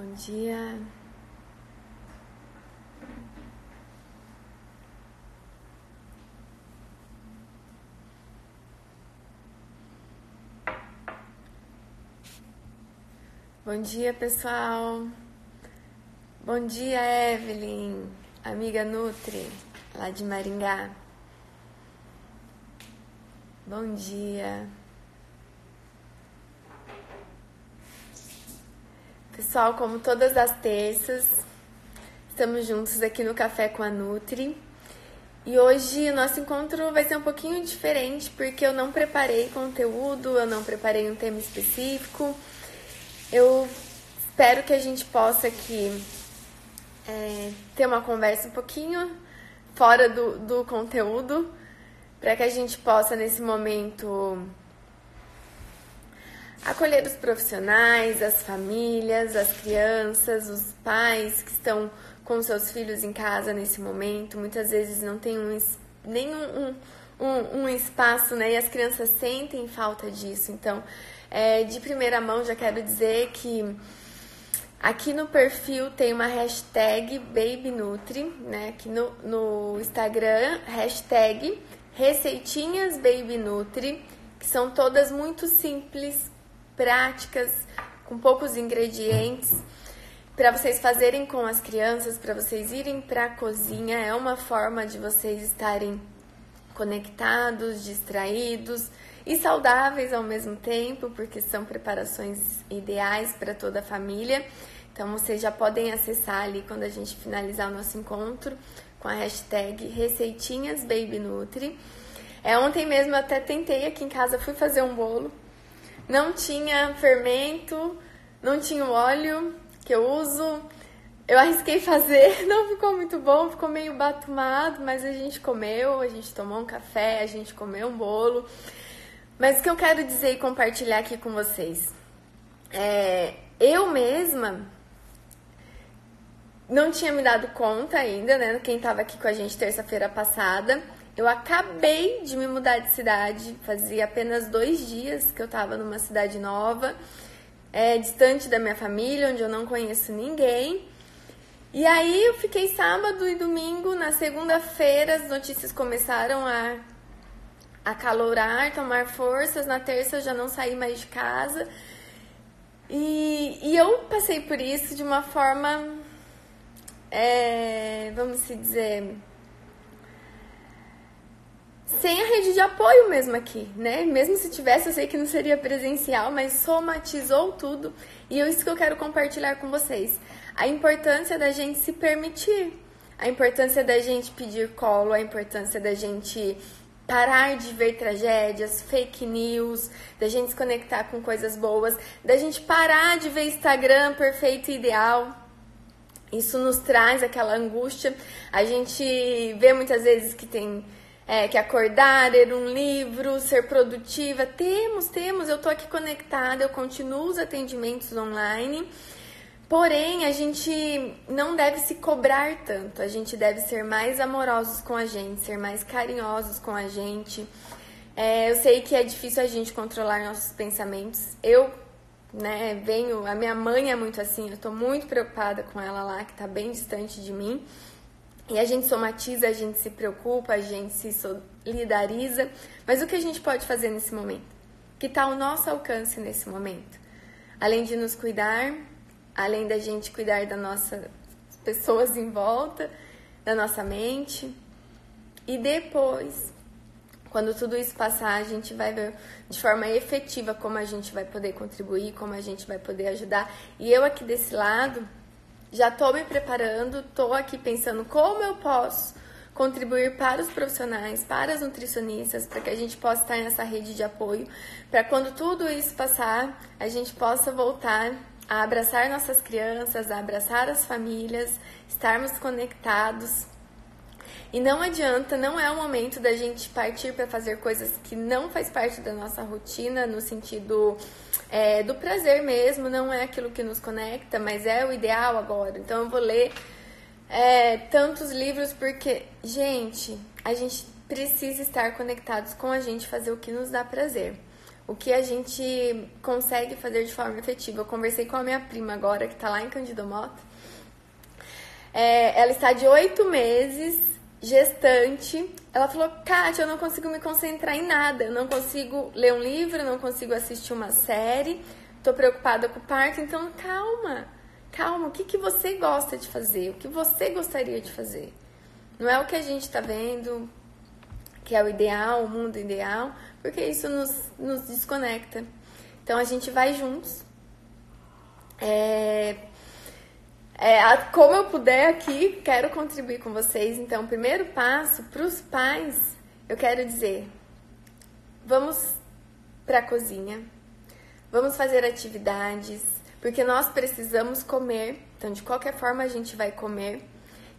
Bom dia. Bom dia, pessoal. Bom dia, Evelyn, amiga Nutri, lá de Maringá. Bom dia. Pessoal, como todas as terças, estamos juntos aqui no Café com a Nutri. E hoje o nosso encontro vai ser um pouquinho diferente porque eu não preparei conteúdo, eu não preparei um tema específico. Eu espero que a gente possa aqui é, ter uma conversa um pouquinho fora do, do conteúdo, para que a gente possa nesse momento acolher os profissionais, as famílias, as crianças, os pais que estão com seus filhos em casa nesse momento. Muitas vezes não tem um, nenhum um, um, um espaço, né? E as crianças sentem falta disso. Então, é, de primeira mão, já quero dizer que aqui no perfil tem uma hashtag BabyNutri, né? Aqui no, no Instagram, hashtag Receitinhas BabyNutri, que são todas muito simples, práticas, com poucos ingredientes, para vocês fazerem com as crianças, para vocês irem para a cozinha. É uma forma de vocês estarem conectados, distraídos e saudáveis ao mesmo tempo, porque são preparações ideais para toda a família. Então vocês já podem acessar ali quando a gente finalizar o nosso encontro com a hashtag Receitinhas Baby Nutri. É, ontem mesmo eu até tentei aqui em casa, fui fazer um bolo não tinha fermento, não tinha o óleo que eu uso. Eu arrisquei fazer, não ficou muito bom, ficou meio batumado, mas a gente comeu, a gente tomou um café, a gente comeu um bolo. Mas o que eu quero dizer e compartilhar aqui com vocês é, eu mesma não tinha me dado conta ainda, né? Quem estava aqui com a gente terça-feira passada, eu acabei de me mudar de cidade, fazia apenas dois dias que eu estava numa cidade nova, é, distante da minha família, onde eu não conheço ninguém. E aí eu fiquei sábado e domingo, na segunda-feira as notícias começaram a acalorar, tomar forças, na terça eu já não saí mais de casa. E, e eu passei por isso de uma forma, é, vamos dizer, sem a rede de apoio mesmo aqui, né? Mesmo se tivesse, eu sei que não seria presencial, mas somatizou tudo e é isso que eu quero compartilhar com vocês. A importância da gente se permitir, a importância da gente pedir colo, a importância da gente parar de ver tragédias, fake news, da gente se conectar com coisas boas, da gente parar de ver Instagram perfeito e ideal. Isso nos traz aquela angústia. A gente vê muitas vezes que tem é, que acordar, ler um livro, ser produtiva. Temos, temos, eu tô aqui conectada, eu continuo os atendimentos online. Porém, a gente não deve se cobrar tanto, a gente deve ser mais amorosos com a gente, ser mais carinhosos com a gente. É, eu sei que é difícil a gente controlar nossos pensamentos. Eu, né, venho, a minha mãe é muito assim, eu tô muito preocupada com ela lá, que tá bem distante de mim. E a gente somatiza, a gente se preocupa, a gente se solidariza. Mas o que a gente pode fazer nesse momento? Que está ao nosso alcance nesse momento? Além de nos cuidar, além da gente cuidar das nossas pessoas em volta, da nossa mente. E depois, quando tudo isso passar, a gente vai ver de forma efetiva como a gente vai poder contribuir, como a gente vai poder ajudar. E eu aqui desse lado, já estou me preparando, estou aqui pensando como eu posso contribuir para os profissionais, para as nutricionistas, para que a gente possa estar nessa rede de apoio, para quando tudo isso passar, a gente possa voltar a abraçar nossas crianças, a abraçar as famílias, estarmos conectados. E não adianta, não é o momento da gente partir para fazer coisas que não faz parte da nossa rotina, no sentido é, do prazer mesmo, não é aquilo que nos conecta, mas é o ideal agora. Então eu vou ler é, tantos livros porque, gente, a gente precisa estar conectados com a gente, fazer o que nos dá prazer. o que a gente consegue fazer de forma efetiva. Eu conversei com a minha prima agora, que está lá em Candido Mota. É, ela está de oito meses, gestante. Ela falou, Kátia, eu não consigo me concentrar em nada. Eu não consigo ler um livro, não consigo assistir uma série. Tô preocupada com o parto, então calma. Calma, o que, que você gosta de fazer? O que você gostaria de fazer? Não é o que a gente está vendo, que é o ideal, o mundo ideal, porque isso nos, nos desconecta. Então a gente vai juntos. É, é, como eu puder aqui, quero contribuir com vocês. Então, o primeiro passo para os pais, eu quero dizer: vamos para a cozinha, vamos fazer atividades, porque nós precisamos comer. Então, de qualquer forma, a gente vai comer.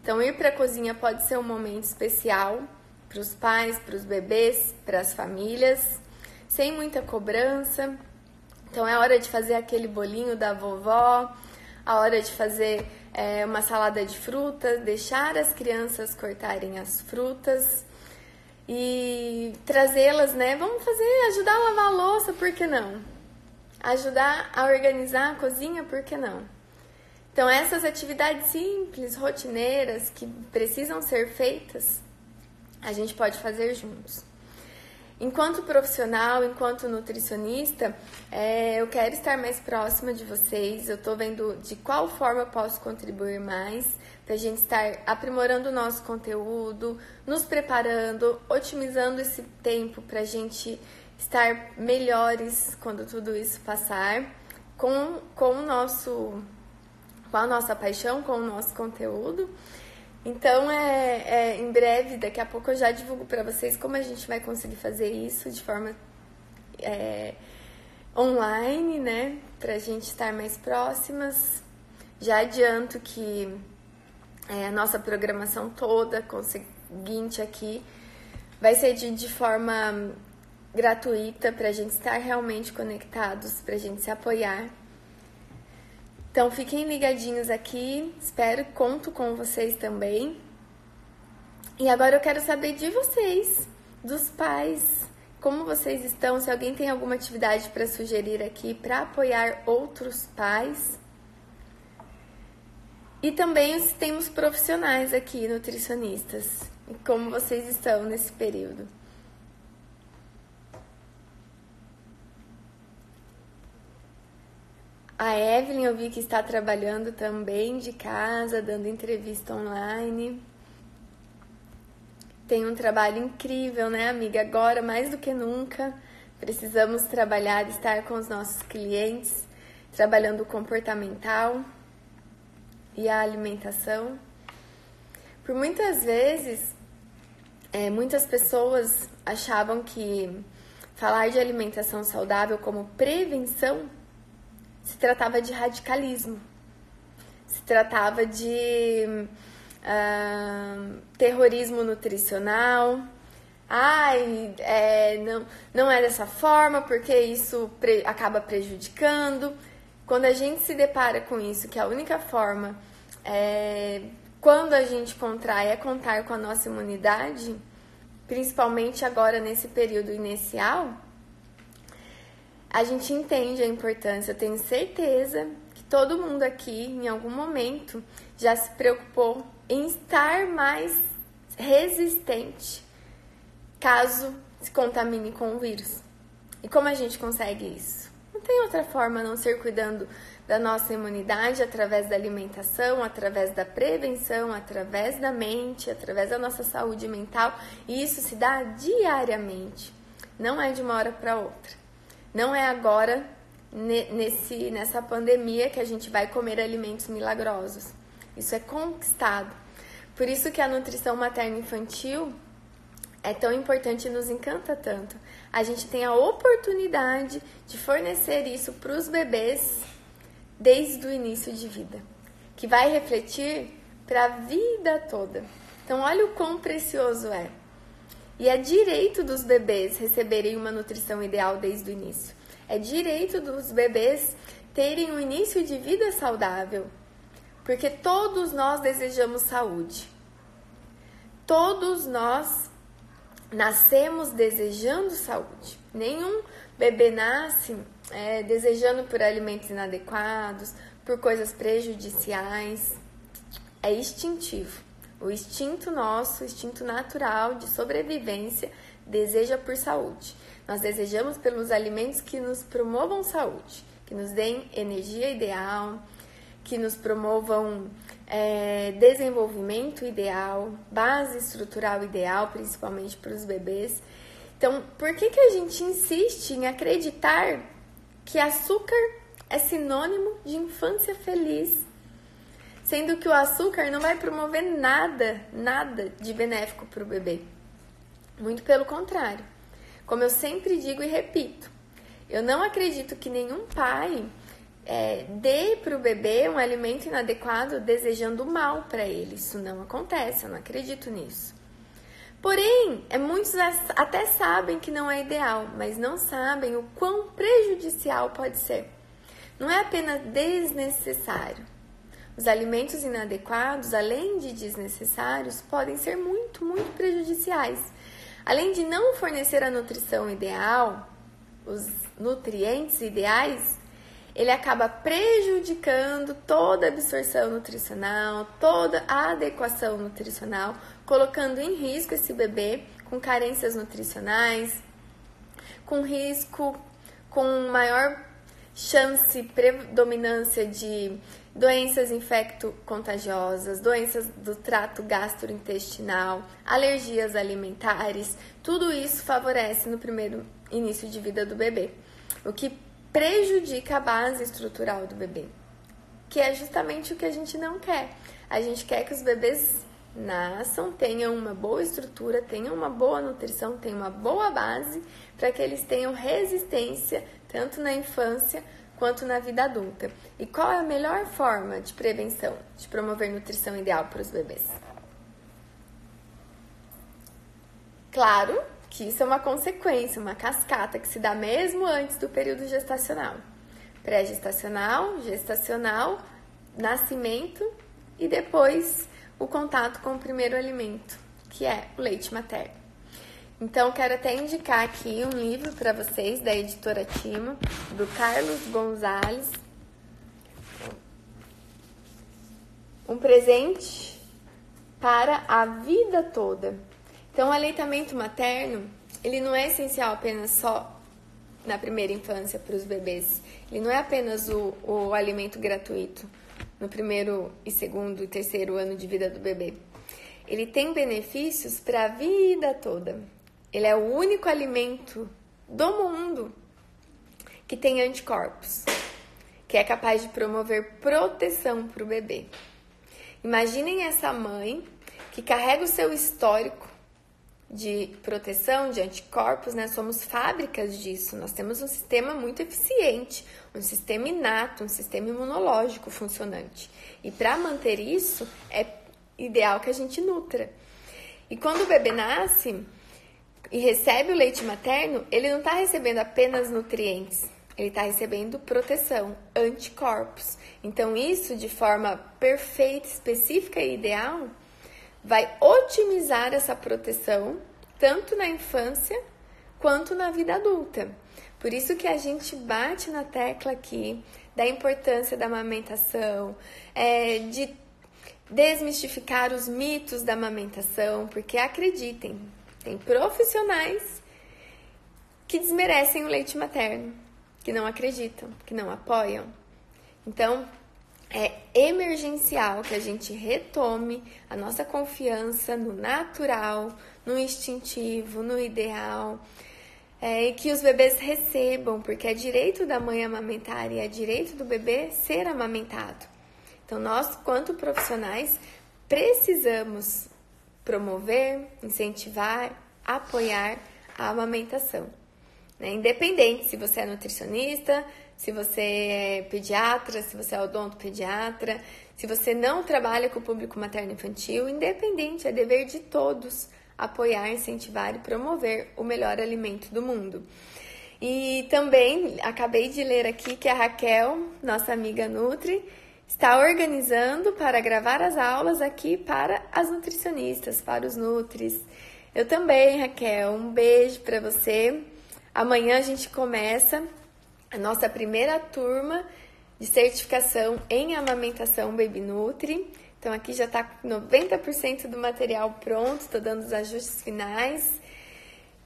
Então, ir para a cozinha pode ser um momento especial para os pais, para os bebês, para as famílias, sem muita cobrança. Então é hora de fazer aquele bolinho da vovó, a hora de fazer é, uma salada de frutas, deixar as crianças cortarem as frutas e trazê-las, né? Vamos fazer, ajudar a lavar a louça, por que não? Ajudar a organizar a cozinha, por que não? Então, essas atividades simples, rotineiras, que precisam ser feitas, a gente pode fazer juntos. Enquanto profissional, enquanto nutricionista, é, eu quero estar mais próxima de vocês. Eu estou vendo de qual forma eu posso contribuir mais para a gente estar aprimorando o nosso conteúdo, nos preparando, otimizando esse tempo para a gente estar melhores quando tudo isso passar, com, com o nosso, com a nossa paixão, com o nosso conteúdo. Então, é, é, em breve, daqui a pouco eu já divulgo para vocês como a gente vai conseguir fazer isso de forma é, online, né? Para a gente estar mais próximas. Já adianto que é, a nossa programação toda, conseguinte aqui, vai ser de, de forma gratuita para a gente estar realmente conectados, para a gente se apoiar então fiquem ligadinhos aqui, espero, conto com vocês também. E agora eu quero saber de vocês, dos pais, como vocês estão, se alguém tem alguma atividade para sugerir aqui para apoiar outros pais. E também temos profissionais aqui, nutricionistas, como vocês estão nesse período. A Evelyn eu vi que está trabalhando também de casa, dando entrevista online. Tem um trabalho incrível, né, amiga? Agora, mais do que nunca, precisamos trabalhar, estar com os nossos clientes, trabalhando o comportamental e a alimentação. Por muitas vezes, é, muitas pessoas achavam que falar de alimentação saudável como prevenção se tratava de radicalismo, se tratava de uh, terrorismo nutricional. Ai, é, não, não é dessa forma porque isso pre acaba prejudicando. Quando a gente se depara com isso, que a única forma é, quando a gente contrai é contar com a nossa imunidade, principalmente agora nesse período inicial, a gente entende a importância. Eu tenho certeza que todo mundo aqui, em algum momento, já se preocupou em estar mais resistente caso se contamine com o vírus. E como a gente consegue isso? Não tem outra forma a não ser cuidando da nossa imunidade através da alimentação, através da prevenção, através da mente, através da nossa saúde mental. E isso se dá diariamente, não é de uma hora para outra. Não é agora, nesse, nessa pandemia, que a gente vai comer alimentos milagrosos. Isso é conquistado. Por isso que a nutrição materno-infantil é tão importante e nos encanta tanto. A gente tem a oportunidade de fornecer isso para os bebês desde o início de vida, que vai refletir para a vida toda. Então, olha o quão precioso é. E é direito dos bebês receberem uma nutrição ideal desde o início. É direito dos bebês terem um início de vida saudável. Porque todos nós desejamos saúde. Todos nós nascemos desejando saúde. Nenhum bebê nasce é, desejando por alimentos inadequados, por coisas prejudiciais. É instintivo. O instinto nosso, o instinto natural de sobrevivência, deseja por saúde. Nós desejamos pelos alimentos que nos promovam saúde, que nos deem energia ideal, que nos promovam é, desenvolvimento ideal, base estrutural ideal, principalmente para os bebês. Então, por que, que a gente insiste em acreditar que açúcar é sinônimo de infância feliz? Sendo que o açúcar não vai promover nada, nada de benéfico para o bebê. Muito pelo contrário. Como eu sempre digo e repito, eu não acredito que nenhum pai é, dê para o bebê um alimento inadequado desejando mal para ele. Isso não acontece, eu não acredito nisso. Porém, é, muitos até sabem que não é ideal, mas não sabem o quão prejudicial pode ser. Não é apenas desnecessário. Os alimentos inadequados, além de desnecessários, podem ser muito, muito prejudiciais. Além de não fornecer a nutrição ideal, os nutrientes ideais, ele acaba prejudicando toda a absorção nutricional, toda a adequação nutricional, colocando em risco esse bebê com carências nutricionais, com risco, com maior chance, predominância de doenças infecto-contagiosas, doenças do trato gastrointestinal, alergias alimentares, tudo isso favorece no primeiro início de vida do bebê, o que prejudica a base estrutural do bebê, que é justamente o que a gente não quer. A gente quer que os bebês nasçam, tenham uma boa estrutura, tenham uma boa nutrição, tenham uma boa base para que eles tenham resistência tanto na infância quanto na vida adulta. E qual é a melhor forma de prevenção, de promover nutrição ideal para os bebês? Claro que isso é uma consequência, uma cascata que se dá mesmo antes do período gestacional. Pré-gestacional, gestacional, nascimento e depois o contato com o primeiro alimento, que é o leite materno. Então, quero até indicar aqui um livro para vocês da editora Timo, do Carlos Gonzalez. Um presente para a vida toda. Então, o aleitamento materno, ele não é essencial apenas só na primeira infância para os bebês. Ele não é apenas o, o alimento gratuito no primeiro e segundo e terceiro ano de vida do bebê. Ele tem benefícios para a vida toda. Ele é o único alimento do mundo que tem anticorpos, que é capaz de promover proteção para o bebê. Imaginem essa mãe que carrega o seu histórico de proteção, de anticorpos, né? Somos fábricas disso. Nós temos um sistema muito eficiente, um sistema inato, um sistema imunológico funcionante. E para manter isso, é ideal que a gente nutra. E quando o bebê nasce e recebe o leite materno, ele não está recebendo apenas nutrientes, ele está recebendo proteção, anticorpos. Então, isso de forma perfeita, específica e ideal vai otimizar essa proteção tanto na infância quanto na vida adulta. Por isso que a gente bate na tecla aqui da importância da amamentação, é, de desmistificar os mitos da amamentação, porque acreditem, tem profissionais que desmerecem o leite materno, que não acreditam, que não apoiam. Então, é emergencial que a gente retome a nossa confiança no natural, no instintivo, no ideal, é, e que os bebês recebam, porque é direito da mãe amamentar e é direito do bebê ser amamentado. Então, nós, quanto profissionais, precisamos promover, incentivar, apoiar a amamentação. Né? Independente se você é nutricionista, se você é pediatra, se você é odontopediatra, se você não trabalha com o público materno-infantil, independente, é dever de todos apoiar, incentivar e promover o melhor alimento do mundo. E também acabei de ler aqui que a Raquel, nossa amiga Nutri, está organizando para gravar as aulas aqui para as nutricionistas, para os nutris. Eu também, Raquel. Um beijo para você. Amanhã a gente começa a nossa primeira turma de certificação em amamentação Baby Nutri. Então aqui já está 90% do material pronto, estou dando os ajustes finais.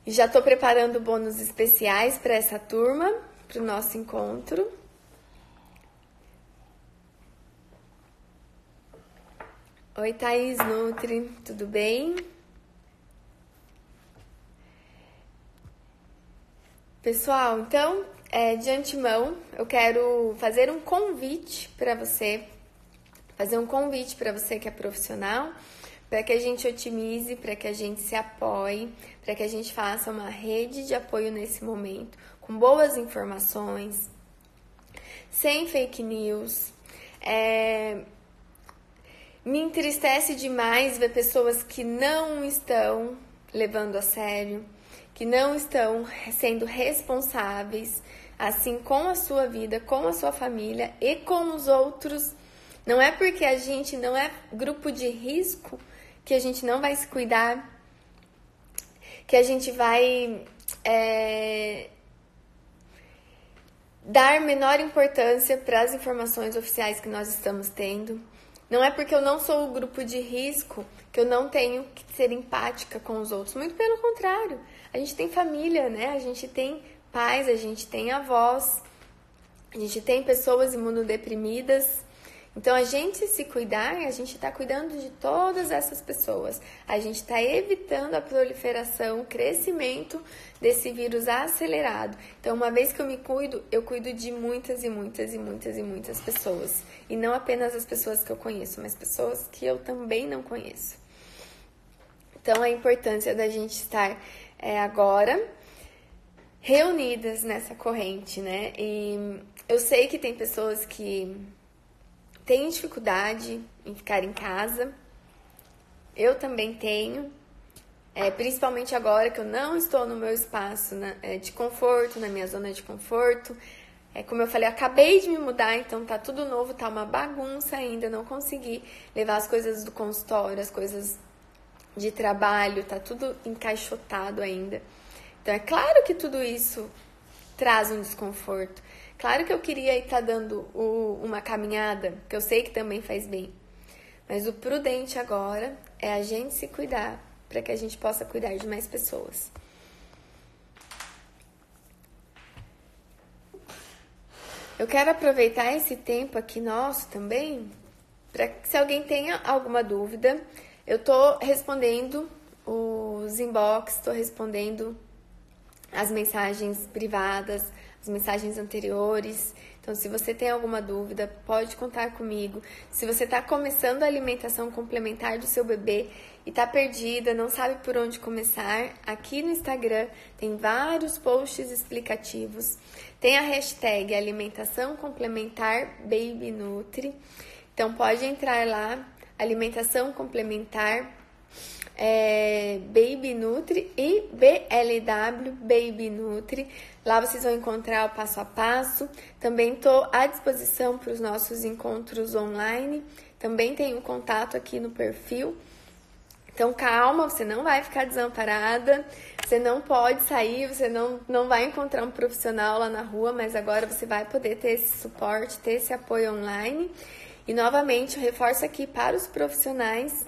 E já estou preparando bônus especiais para essa turma, para o nosso encontro. Oi, Thaís Nutri, tudo bem? Pessoal, então, é, de antemão, eu quero fazer um convite para você, fazer um convite para você que é profissional, para que a gente otimize, para que a gente se apoie, para que a gente faça uma rede de apoio nesse momento, com boas informações, sem fake news. É, me entristece demais ver pessoas que não estão levando a sério, que não estão sendo responsáveis, assim com a sua vida, com a sua família e com os outros. Não é porque a gente não é grupo de risco que a gente não vai se cuidar, que a gente vai é, dar menor importância para as informações oficiais que nós estamos tendo. Não é porque eu não sou o grupo de risco que eu não tenho que ser empática com os outros. Muito pelo contrário. A gente tem família, né? A gente tem pais, a gente tem avós, a gente tem pessoas imunodeprimidas. Então, a gente se cuidar, a gente está cuidando de todas essas pessoas. A gente está evitando a proliferação, o crescimento desse vírus acelerado. Então, uma vez que eu me cuido, eu cuido de muitas e muitas e muitas e muitas pessoas. E não apenas as pessoas que eu conheço, mas pessoas que eu também não conheço. Então, a importância da gente estar é, agora reunidas nessa corrente, né? E eu sei que tem pessoas que têm dificuldade em ficar em casa. Eu também tenho, é, principalmente agora que eu não estou no meu espaço né, é, de conforto, na minha zona de conforto. É, como eu falei, acabei de me mudar, então tá tudo novo, tá uma bagunça ainda, não consegui levar as coisas do consultório, as coisas de trabalho, tá tudo encaixotado ainda. Então é claro que tudo isso traz um desconforto. Claro que eu queria estar dando o, uma caminhada, que eu sei que também faz bem. Mas o prudente agora é a gente se cuidar para que a gente possa cuidar de mais pessoas. Eu quero aproveitar esse tempo aqui nosso também para que se alguém tenha alguma dúvida, eu tô respondendo os inbox, estou respondendo as mensagens privadas, as mensagens anteriores. Então, se você tem alguma dúvida, pode contar comigo. Se você está começando a alimentação complementar do seu bebê e está perdida, não sabe por onde começar, aqui no Instagram tem vários posts explicativos. Tem a hashtag alimentação complementar Baby Nutri. Então, pode entrar lá, alimentação complementar é, Baby Nutri e BLW Baby Nutri. Lá vocês vão encontrar o passo a passo. Também estou à disposição para os nossos encontros online. Também tenho contato aqui no perfil. Então calma, você não vai ficar desamparada, você não pode sair, você não, não vai encontrar um profissional lá na rua, mas agora você vai poder ter esse suporte, ter esse apoio online. E novamente, eu reforço aqui para os profissionais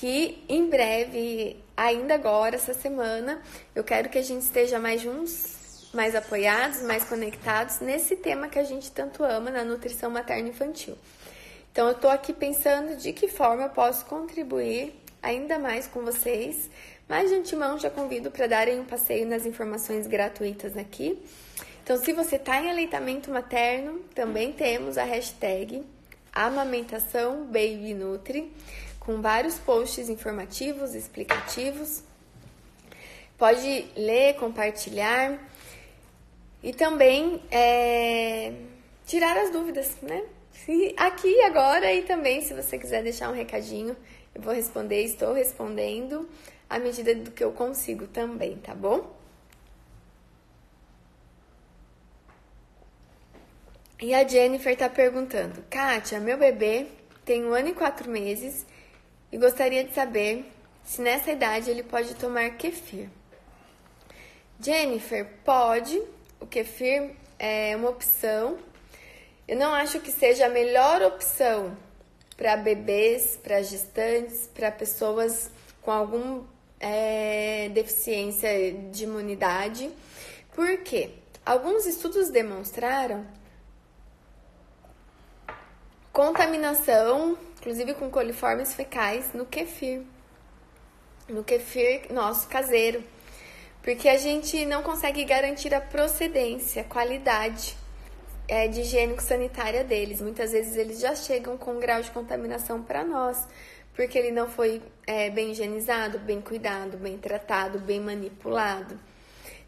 que em breve, ainda agora, essa semana, eu quero que a gente esteja mais juntos, mais apoiados, mais conectados nesse tema que a gente tanto ama na nutrição materna infantil. Então, eu estou aqui pensando de que forma eu posso contribuir ainda mais com vocês. Mas de antemão já convido para darem um passeio nas informações gratuitas aqui. Então, se você está em aleitamento materno, também temos a hashtag amamentação Baby Nutri com vários posts informativos, explicativos. Pode ler, compartilhar e também é, tirar as dúvidas, né? Aqui agora e também, se você quiser deixar um recadinho, eu vou responder, estou respondendo à medida do que eu consigo também, tá bom? E a Jennifer tá perguntando: Kátia, meu bebê tem um ano e quatro meses e gostaria de saber se nessa idade ele pode tomar kefir. Jennifer, pode. O kefir é uma opção. Eu não acho que seja a melhor opção para bebês, para gestantes, para pessoas com alguma é, deficiência de imunidade. Por quê? Alguns estudos demonstraram contaminação, inclusive com coliformes fecais, no kefir. No kefir nosso caseiro. Porque a gente não consegue garantir a procedência, a qualidade é, de higiênico-sanitária deles. Muitas vezes eles já chegam com um grau de contaminação para nós, porque ele não foi é, bem higienizado, bem cuidado, bem tratado, bem manipulado.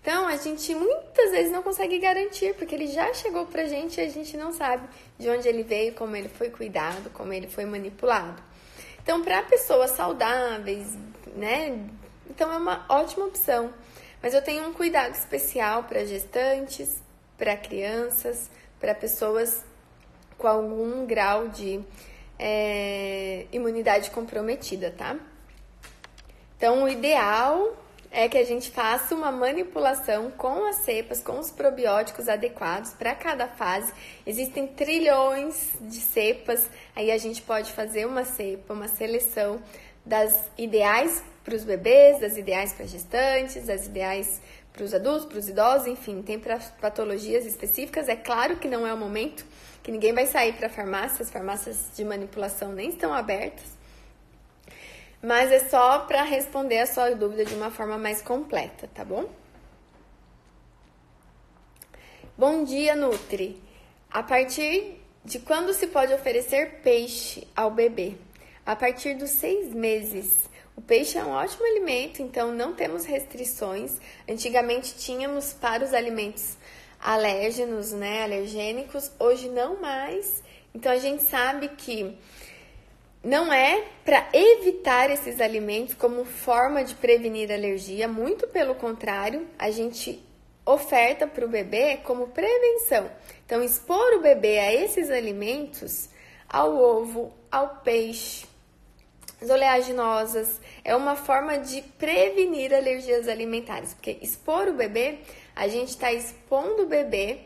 Então, a gente muitas vezes não consegue garantir, porque ele já chegou pra gente e a gente não sabe de onde ele veio, como ele foi cuidado, como ele foi manipulado. Então, para pessoas saudáveis, né? Então, é uma ótima opção. Mas eu tenho um cuidado especial para gestantes, para crianças, para pessoas com algum grau de é, imunidade comprometida, tá? Então, o ideal é que a gente faça uma manipulação com as cepas, com os probióticos adequados para cada fase. Existem trilhões de cepas, aí a gente pode fazer uma cepa, uma seleção das ideais para os bebês, das ideais para gestantes, das ideais para os adultos, para os idosos, enfim, tem para patologias específicas. É claro que não é o momento que ninguém vai sair para farmácia, as farmácias de manipulação nem estão abertas mas é só para responder a sua dúvida de uma forma mais completa, tá bom? Bom dia, Nutri. A partir de quando se pode oferecer peixe ao bebê? A partir dos seis meses. O peixe é um ótimo alimento, então não temos restrições. Antigamente tínhamos para os alimentos alérgenos, né, alergênicos, hoje não mais. Então a gente sabe que não é para evitar esses alimentos como forma de prevenir alergia, muito pelo contrário, a gente oferta para o bebê como prevenção. Então, expor o bebê a esses alimentos, ao ovo, ao peixe, as oleaginosas, é uma forma de prevenir alergias alimentares, porque expor o bebê, a gente está expondo o bebê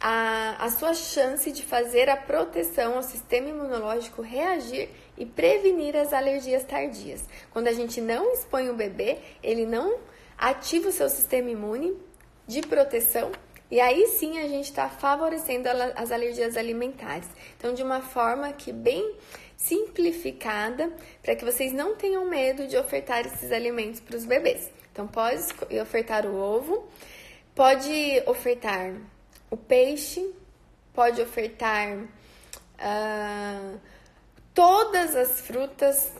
a, a sua chance de fazer a proteção ao sistema imunológico reagir e prevenir as alergias tardias. Quando a gente não expõe o bebê, ele não ativa o seu sistema imune de proteção e aí sim a gente está favorecendo as alergias alimentares. Então, de uma forma que bem simplificada, para que vocês não tenham medo de ofertar esses alimentos para os bebês. Então, pode ofertar o ovo, pode ofertar o peixe, pode ofertar. Uh, todas as frutas,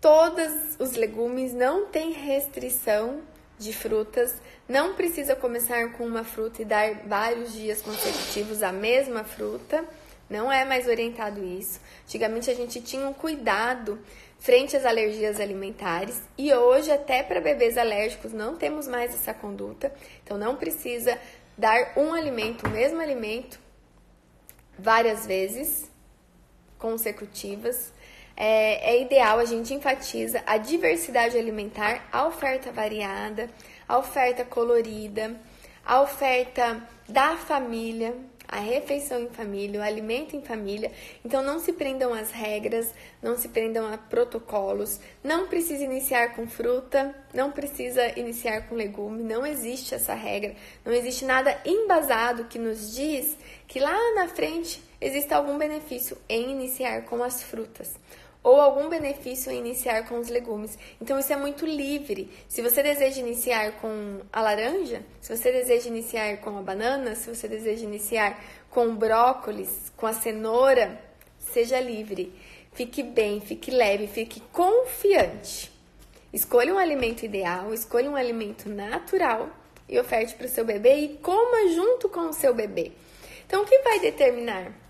todos os legumes, não tem restrição de frutas, não precisa começar com uma fruta e dar vários dias consecutivos a mesma fruta, não é mais orientado isso. Antigamente a gente tinha um cuidado frente às alergias alimentares e hoje até para bebês alérgicos não temos mais essa conduta, então não precisa dar um alimento, o mesmo alimento várias vezes consecutivas. É, é, ideal, a gente enfatiza a diversidade alimentar, a oferta variada, a oferta colorida, a oferta da família, a refeição em família, o alimento em família. Então não se prendam às regras, não se prendam a protocolos, não precisa iniciar com fruta, não precisa iniciar com legume, não existe essa regra, não existe nada embasado que nos diz que lá na frente existe algum benefício em iniciar com as frutas ou algum benefício em iniciar com os legumes. Então isso é muito livre. Se você deseja iniciar com a laranja, se você deseja iniciar com a banana, se você deseja iniciar com o brócolis, com a cenoura, seja livre. Fique bem, fique leve, fique confiante. Escolha um alimento ideal, escolha um alimento natural e oferte para o seu bebê e coma junto com o seu bebê. Então, o que vai determinar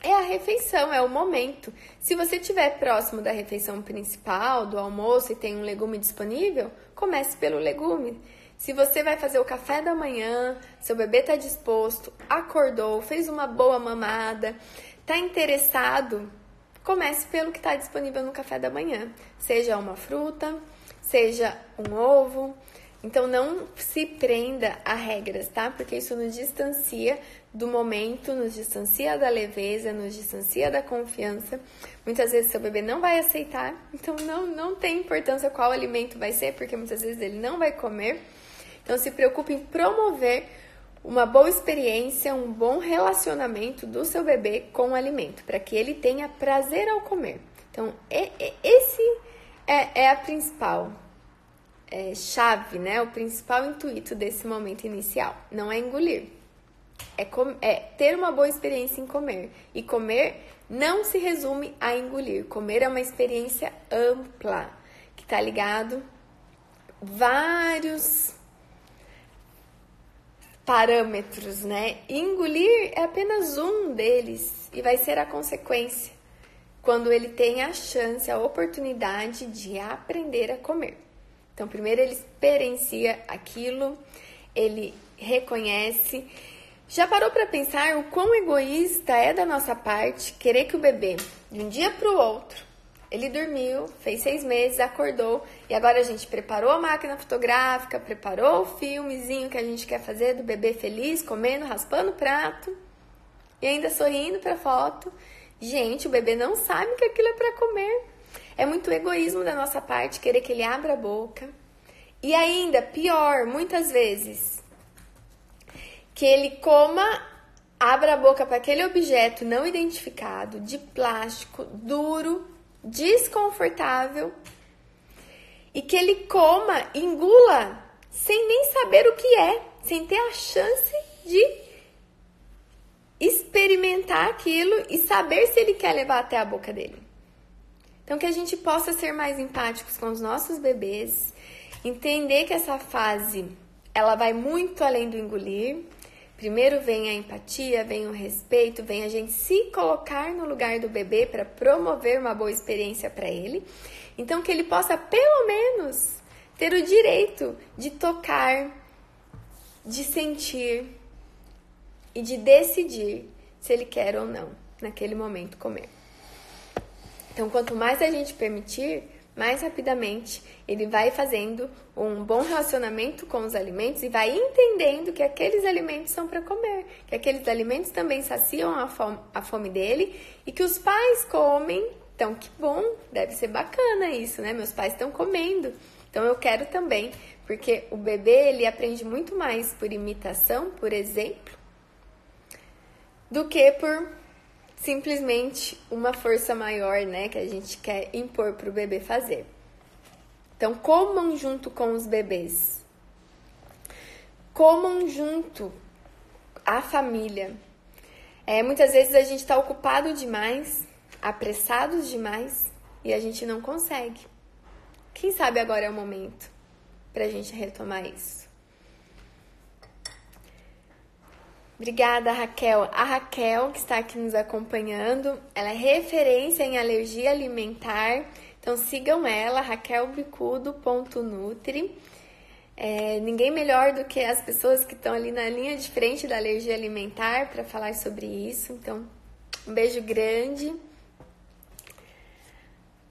é a refeição, é o momento. Se você estiver próximo da refeição principal, do almoço e tem um legume disponível, comece pelo legume. Se você vai fazer o café da manhã, seu bebê está disposto, acordou, fez uma boa mamada, está interessado, comece pelo que está disponível no café da manhã, seja uma fruta, seja um ovo. Então não se prenda a regras, tá? Porque isso nos distancia do momento, nos distancia da leveza, nos distancia da confiança. Muitas vezes seu bebê não vai aceitar, então não, não tem importância qual alimento vai ser, porque muitas vezes ele não vai comer. Então se preocupe em promover uma boa experiência, um bom relacionamento do seu bebê com o alimento, para que ele tenha prazer ao comer. Então, esse é, é a principal é, chave, né? O principal intuito desse momento inicial. Não é engolir, é, é ter uma boa experiência em comer. E comer não se resume a engolir. Comer é uma experiência ampla, que está ligado vários parâmetros, né? Engolir é apenas um deles e vai ser a consequência quando ele tem a chance, a oportunidade de aprender a comer. Então, primeiro ele experiencia aquilo, ele reconhece. Já parou para pensar o quão egoísta é da nossa parte querer que o bebê, de um dia para o outro, ele dormiu, fez seis meses, acordou e agora a gente preparou a máquina fotográfica, preparou o filmezinho que a gente quer fazer do bebê feliz, comendo, raspando o prato e ainda sorrindo para foto. Gente, o bebê não sabe que aquilo é para comer. É muito egoísmo da nossa parte querer que ele abra a boca. E ainda, pior, muitas vezes, que ele coma, abra a boca para aquele objeto não identificado, de plástico, duro, desconfortável e que ele coma, engula, sem nem saber o que é, sem ter a chance de experimentar aquilo e saber se ele quer levar até a boca dele. Então, que a gente possa ser mais empáticos com os nossos bebês, entender que essa fase ela vai muito além do engolir, Primeiro vem a empatia, vem o respeito, vem a gente se colocar no lugar do bebê para promover uma boa experiência para ele. Então que ele possa pelo menos ter o direito de tocar, de sentir e de decidir se ele quer ou não naquele momento comer. Então, quanto mais a gente permitir, mais rapidamente ele vai fazendo um bom relacionamento com os alimentos e vai entendendo que aqueles alimentos são para comer, que aqueles alimentos também saciam a fome, a fome dele e que os pais comem. Então, que bom, deve ser bacana isso, né? Meus pais estão comendo. Então eu quero também, porque o bebê ele aprende muito mais por imitação, por exemplo, do que por simplesmente uma força maior, né, que a gente quer impor para o bebê fazer. Então, comam junto com os bebês. Comam junto a família. É, muitas vezes a gente está ocupado demais, apressados demais e a gente não consegue. Quem sabe agora é o momento para a gente retomar isso. Obrigada, Raquel. A Raquel, que está aqui nos acompanhando, ela é referência em alergia alimentar. Então sigam ela, raquelbicudo.nutri. É, ninguém melhor do que as pessoas que estão ali na linha de frente da alergia alimentar para falar sobre isso. Então, um beijo grande.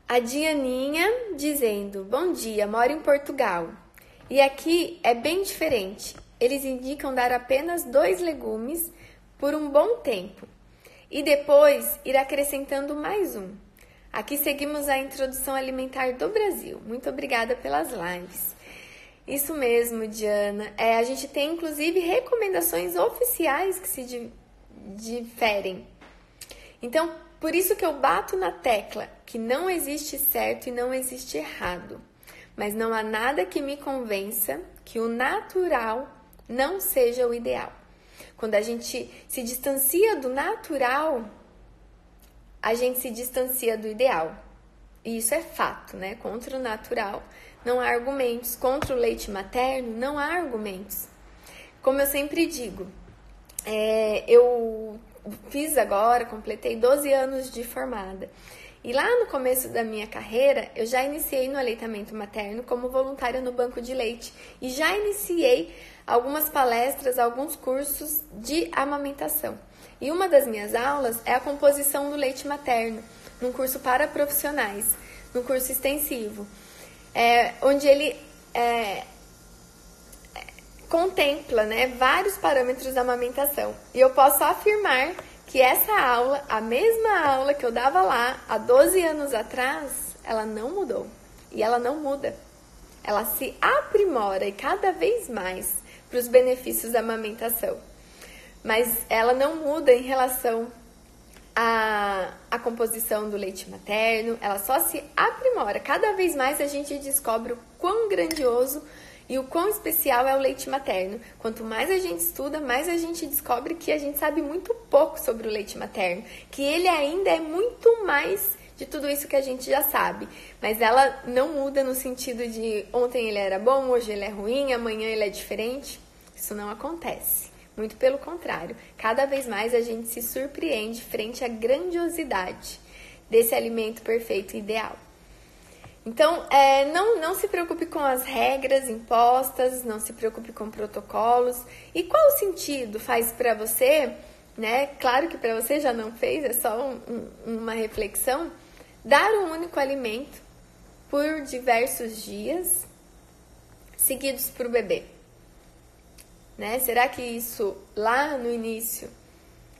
A Dianinha dizendo: Bom dia, moro em Portugal. E aqui é bem diferente eles indicam dar apenas dois legumes por um bom tempo e depois ir acrescentando mais um. Aqui seguimos a introdução alimentar do Brasil. Muito obrigada pelas lives. Isso mesmo, Diana. É, a gente tem inclusive recomendações oficiais que se diferem. Então, por isso que eu bato na tecla que não existe certo e não existe errado. Mas não há nada que me convença que o natural não seja o ideal. Quando a gente se distancia do natural, a gente se distancia do ideal. E isso é fato, né? Contra o natural não há argumentos, contra o leite materno não há argumentos. Como eu sempre digo, é, eu fiz agora, completei 12 anos de formada. E lá no começo da minha carreira, eu já iniciei no aleitamento materno como voluntária no banco de leite e já iniciei algumas palestras, alguns cursos de amamentação. E uma das minhas aulas é a composição do leite materno, num curso para profissionais, num curso extensivo, é, onde ele é, contempla né, vários parâmetros da amamentação. E eu posso afirmar que essa aula, a mesma aula que eu dava lá há 12 anos atrás, ela não mudou. E ela não muda. Ela se aprimora e cada vez mais para os benefícios da amamentação. Mas ela não muda em relação à, composição do leite materno, ela só se aprimora. Cada vez mais a gente descobre o quão grandioso e o quão especial é o leite materno. Quanto mais a gente estuda, mais a gente descobre que a gente sabe muito pouco sobre o leite materno, que ele ainda é muito mais de tudo isso que a gente já sabe. Mas ela não muda no sentido de ontem ele era bom, hoje ele é ruim, amanhã ele é diferente. Isso não acontece. Muito pelo contrário, cada vez mais a gente se surpreende frente à grandiosidade desse alimento perfeito e ideal. Então, é, não, não se preocupe com as regras impostas, não se preocupe com protocolos. E qual o sentido faz para você, né? Claro que para você já não fez, é só um, um, uma reflexão. Dar um único alimento por diversos dias seguidos para o bebê. Né? Será que isso lá no início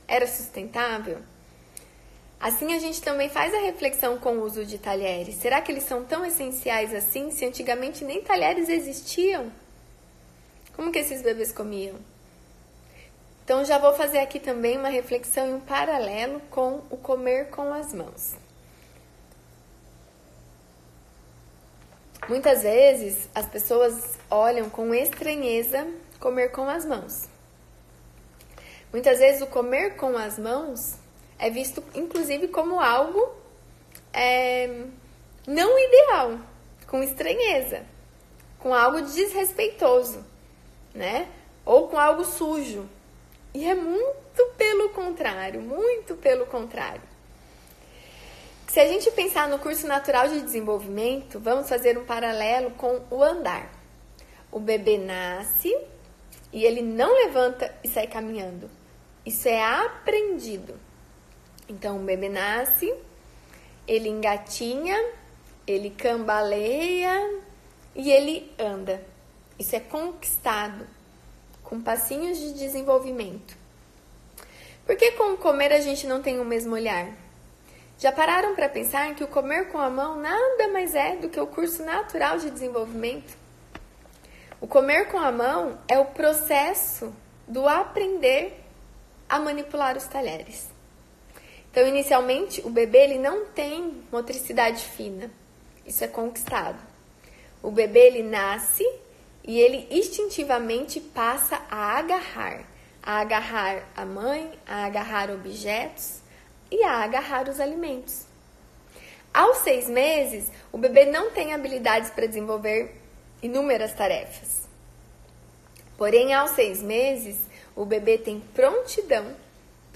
era sustentável? Assim a gente também faz a reflexão com o uso de talheres. Será que eles são tão essenciais assim se antigamente nem talheres existiam? Como que esses bebês comiam? Então já vou fazer aqui também uma reflexão em um paralelo com o comer com as mãos. Muitas vezes as pessoas olham com estranheza comer com as mãos. Muitas vezes o comer com as mãos é visto inclusive como algo é, não ideal, com estranheza, com algo desrespeitoso, né? Ou com algo sujo. E é muito pelo contrário, muito pelo contrário. Se a gente pensar no curso natural de desenvolvimento, vamos fazer um paralelo com o andar. O bebê nasce e ele não levanta e sai caminhando. Isso é aprendido. Então o bebê nasce, ele engatinha, ele cambaleia e ele anda. Isso é conquistado com passinhos de desenvolvimento. Por que com o comer a gente não tem o mesmo olhar? Já pararam para pensar que o comer com a mão nada mais é do que o curso natural de desenvolvimento? O comer com a mão é o processo do aprender a manipular os talheres. Então, inicialmente, o bebê ele não tem motricidade fina. Isso é conquistado. O bebê ele nasce e ele instintivamente passa a agarrar, a agarrar a mãe, a agarrar objetos e a agarrar os alimentos. Aos seis meses, o bebê não tem habilidades para desenvolver inúmeras tarefas. Porém, aos seis meses, o bebê tem prontidão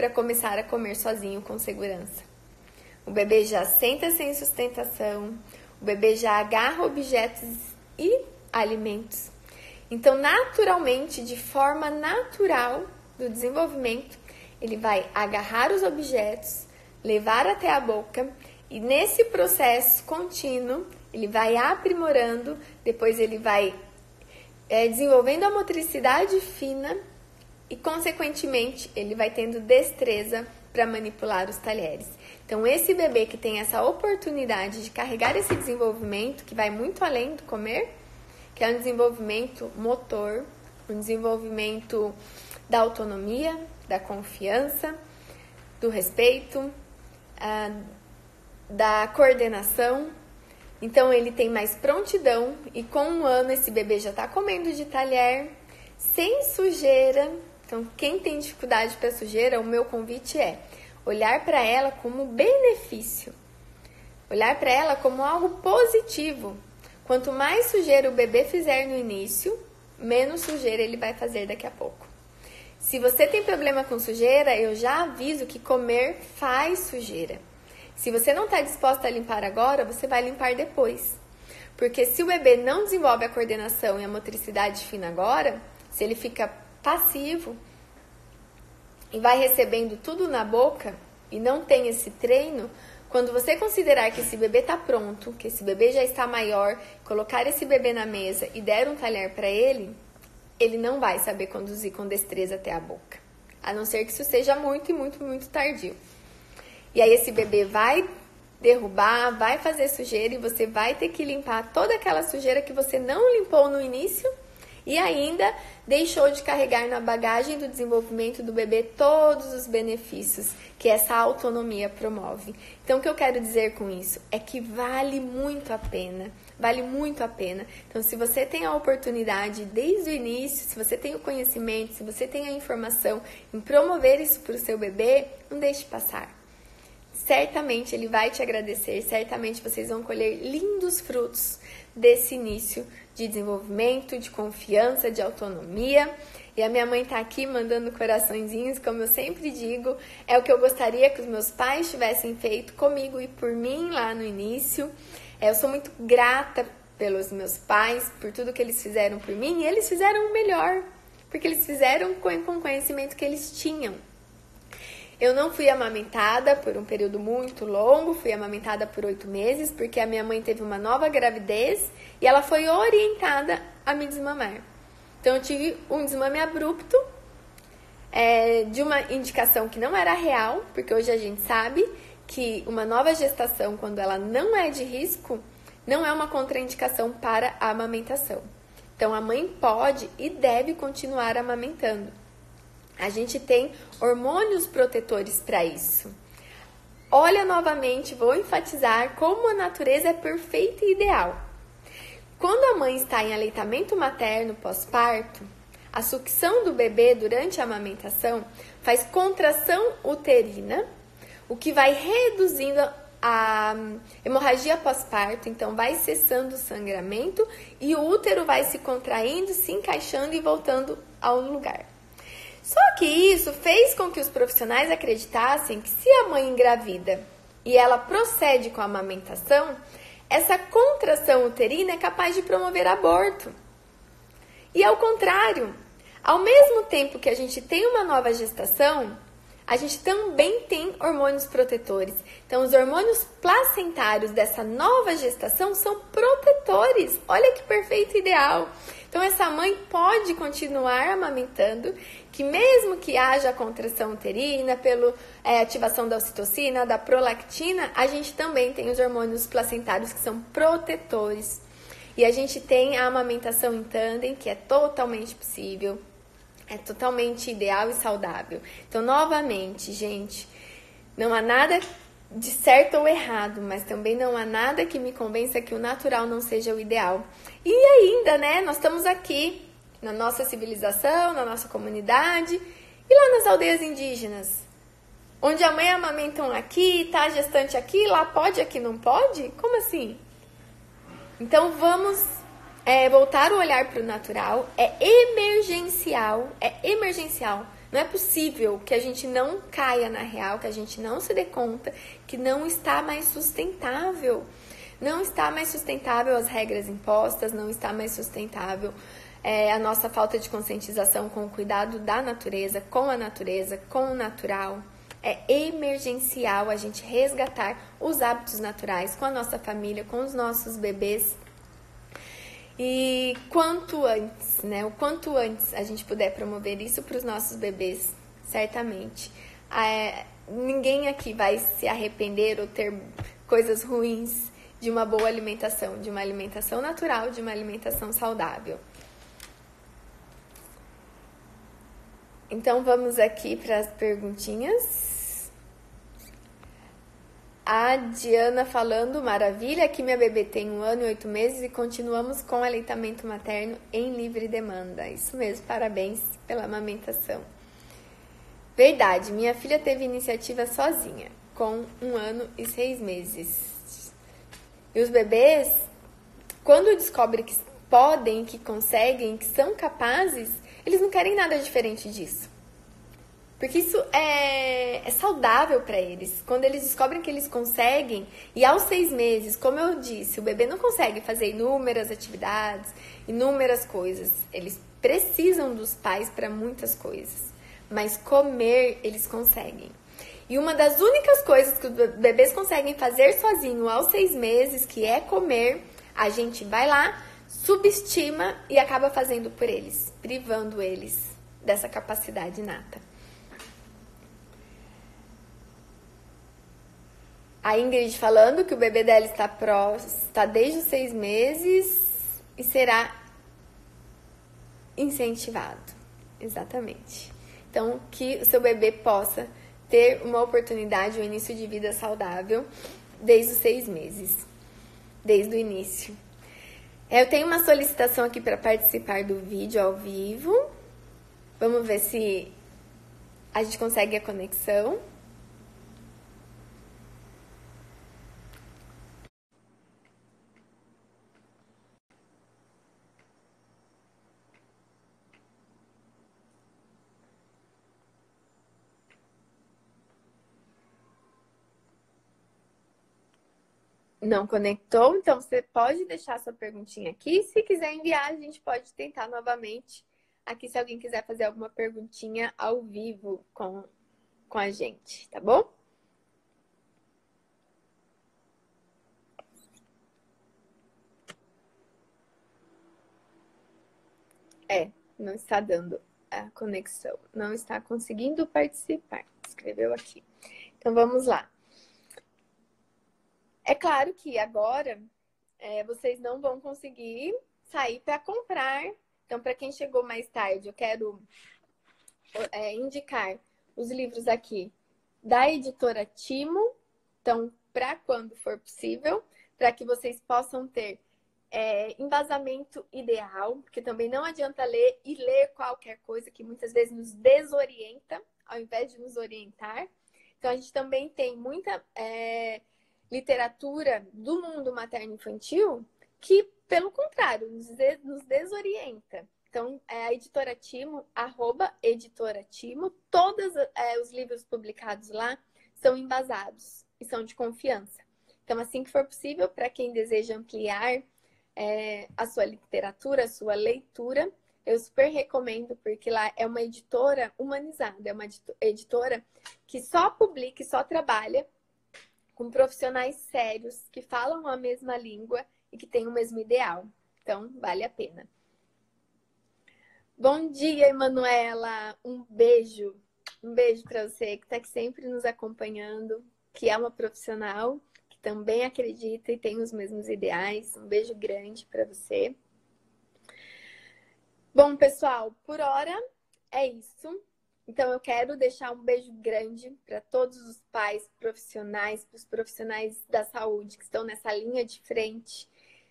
para começar a comer sozinho com segurança. O bebê já senta sem sustentação, o bebê já agarra objetos e alimentos. Então, naturalmente, de forma natural do desenvolvimento, ele vai agarrar os objetos, levar até a boca e nesse processo contínuo ele vai aprimorando, depois ele vai é, desenvolvendo a motricidade fina e, consequentemente, ele vai tendo destreza para manipular os talheres. Então, esse bebê que tem essa oportunidade de carregar esse desenvolvimento, que vai muito além do comer, que é um desenvolvimento motor, um desenvolvimento da autonomia, da confiança, do respeito, ah, da coordenação. Então, ele tem mais prontidão e com um ano esse bebê já está comendo de talher, sem sujeira, então, quem tem dificuldade para sujeira, o meu convite é olhar para ela como benefício, olhar para ela como algo positivo. Quanto mais sujeira o bebê fizer no início, menos sujeira ele vai fazer daqui a pouco. Se você tem problema com sujeira, eu já aviso que comer faz sujeira. Se você não está disposta a limpar agora, você vai limpar depois. Porque se o bebê não desenvolve a coordenação e a motricidade fina agora, se ele fica passivo e vai recebendo tudo na boca e não tem esse treino, Quando você considerar que esse bebê está pronto, que esse bebê já está maior, colocar esse bebê na mesa e der um talher para ele, ele não vai saber conduzir com destreza até a boca. A não ser que isso seja muito e muito, muito tardio. E aí esse bebê vai derrubar, vai fazer sujeira e você vai ter que limpar toda aquela sujeira que você não limpou no início e ainda deixou de carregar na bagagem do desenvolvimento do bebê todos os benefícios que essa autonomia promove. Então, o que eu quero dizer com isso é que vale muito a pena. Vale muito a pena. Então, se você tem a oportunidade desde o início, se você tem o conhecimento, se você tem a informação em promover isso para o seu bebê, não deixe passar certamente ele vai te agradecer, certamente vocês vão colher lindos frutos desse início de desenvolvimento, de confiança, de autonomia. E a minha mãe tá aqui mandando coraçõezinhos, como eu sempre digo, é o que eu gostaria que os meus pais tivessem feito comigo e por mim lá no início. É, eu sou muito grata pelos meus pais, por tudo que eles fizeram por mim, e eles fizeram o melhor, porque eles fizeram com o conhecimento que eles tinham. Eu não fui amamentada por um período muito longo, fui amamentada por oito meses, porque a minha mãe teve uma nova gravidez e ela foi orientada a me desmamar. Então eu tive um desmame abrupto é, de uma indicação que não era real, porque hoje a gente sabe que uma nova gestação, quando ela não é de risco, não é uma contraindicação para a amamentação. Então a mãe pode e deve continuar amamentando. A gente tem hormônios protetores para isso. Olha novamente, vou enfatizar como a natureza é perfeita e ideal. Quando a mãe está em aleitamento materno pós-parto, a sucção do bebê durante a amamentação faz contração uterina, o que vai reduzindo a hemorragia pós-parto, então vai cessando o sangramento e o útero vai se contraindo, se encaixando e voltando ao lugar. Só que isso fez com que os profissionais acreditassem que se a mãe engravida e ela procede com a amamentação, essa contração uterina é capaz de promover aborto. E ao contrário, ao mesmo tempo que a gente tem uma nova gestação, a gente também tem hormônios protetores. Então, os hormônios placentários dessa nova gestação são protetores. Olha que perfeito ideal. Então, essa mãe pode continuar amamentando, que mesmo que haja contração uterina, pela é, ativação da ocitocina, da prolactina, a gente também tem os hormônios placentários que são protetores. E a gente tem a amamentação em tandem, que é totalmente possível, é totalmente ideal e saudável. Então, novamente, gente, não há nada de certo ou errado, mas também não há nada que me convença que o natural não seja o ideal. E ainda, né, nós estamos aqui na nossa civilização, na nossa comunidade e lá nas aldeias indígenas. Onde a mãe amamentam aqui, tá gestante aqui, lá pode, aqui não pode? Como assim? Então vamos é, voltar o olhar para o natural. É emergencial, é emergencial não é possível que a gente não caia na real, que a gente não se dê conta que não está mais sustentável. Não está mais sustentável as regras impostas, não está mais sustentável é, a nossa falta de conscientização com o cuidado da natureza, com a natureza, com o natural. É emergencial a gente resgatar os hábitos naturais com a nossa família, com os nossos bebês e quanto antes, né? O quanto antes a gente puder promover isso para os nossos bebês, certamente. É, ninguém aqui vai se arrepender ou ter coisas ruins de uma boa alimentação, de uma alimentação natural, de uma alimentação saudável. Então vamos aqui para as perguntinhas. A Diana falando, maravilha, que minha bebê tem um ano e oito meses e continuamos com aleitamento materno em livre demanda. Isso mesmo, parabéns pela amamentação. Verdade, minha filha teve iniciativa sozinha, com um ano e seis meses. E os bebês, quando descobrem que podem, que conseguem, que são capazes, eles não querem nada diferente disso. Porque isso é, é saudável para eles. Quando eles descobrem que eles conseguem, e aos seis meses, como eu disse, o bebê não consegue fazer inúmeras atividades, inúmeras coisas. Eles precisam dos pais para muitas coisas. Mas comer, eles conseguem. E uma das únicas coisas que os bebês conseguem fazer sozinho aos seis meses, que é comer, a gente vai lá, subestima e acaba fazendo por eles, privando eles dessa capacidade nata. A Ingrid falando que o bebê dela está próximo, está desde os seis meses e será incentivado. Exatamente. Então, que o seu bebê possa ter uma oportunidade, um início de vida saudável desde os seis meses, desde o início. Eu tenho uma solicitação aqui para participar do vídeo ao vivo. Vamos ver se a gente consegue a conexão. Não conectou, então você pode deixar sua perguntinha aqui. Se quiser enviar, a gente pode tentar novamente aqui se alguém quiser fazer alguma perguntinha ao vivo com, com a gente, tá bom? É, não está dando a conexão, não está conseguindo participar. Escreveu aqui. Então vamos lá. É claro que agora é, vocês não vão conseguir sair para comprar. Então, para quem chegou mais tarde, eu quero é, indicar os livros aqui da editora Timo. Então, para quando for possível, para que vocês possam ter é, embasamento ideal, porque também não adianta ler e ler qualquer coisa que muitas vezes nos desorienta, ao invés de nos orientar. Então, a gente também tem muita é, literatura do mundo materno-infantil que, pelo contrário, nos, desorienta. Então, é a editora Timo, arroba editora Timo, todos é, os livros publicados lá são embasados e são de confiança. Então, assim que for possível, para quem deseja ampliar é, a sua literatura, a sua leitura, eu super recomendo, porque lá é uma editora humanizada, é uma editora que só publica e só trabalha com profissionais sérios que falam a mesma língua e que têm o mesmo ideal. Então, vale a pena. Bom dia, Emanuela. Um beijo. Um beijo para você que está aqui sempre nos acompanhando, que é uma profissional que também acredita e tem os mesmos ideais. Um beijo grande para você. Bom, pessoal, por hora é isso. Então, eu quero deixar um beijo grande para todos os pais profissionais, para os profissionais da saúde que estão nessa linha de frente.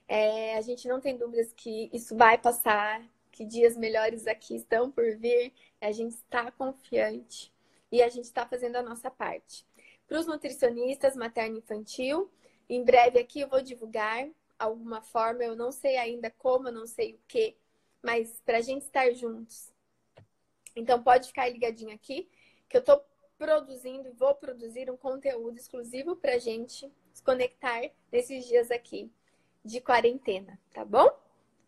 É, a gente não tem dúvidas que isso vai passar, que dias melhores aqui estão por vir. A gente está confiante e a gente está fazendo a nossa parte. Para os nutricionistas materno-infantil, em breve aqui eu vou divulgar alguma forma, eu não sei ainda como, eu não sei o que, mas para a gente estar juntos então pode ficar ligadinho aqui que eu estou produzindo e vou produzir um conteúdo exclusivo para gente se conectar nesses dias aqui de quarentena, tá bom?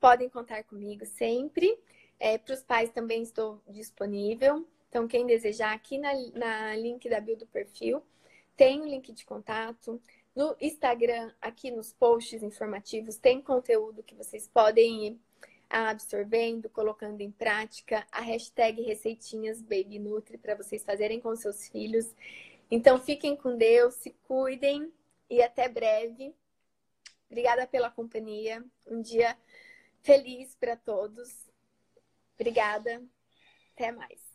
Podem contar comigo sempre. É, para os pais também estou disponível. Então, quem desejar, aqui na, na link da bio do perfil, tem o link de contato. No Instagram, aqui nos posts informativos, tem conteúdo que vocês podem ir absorvendo, colocando em prática a hashtag Receitinhas Baby Nutri para vocês fazerem com seus filhos. Então fiquem com Deus, se cuidem e até breve. Obrigada pela companhia. Um dia feliz para todos. Obrigada. Até mais.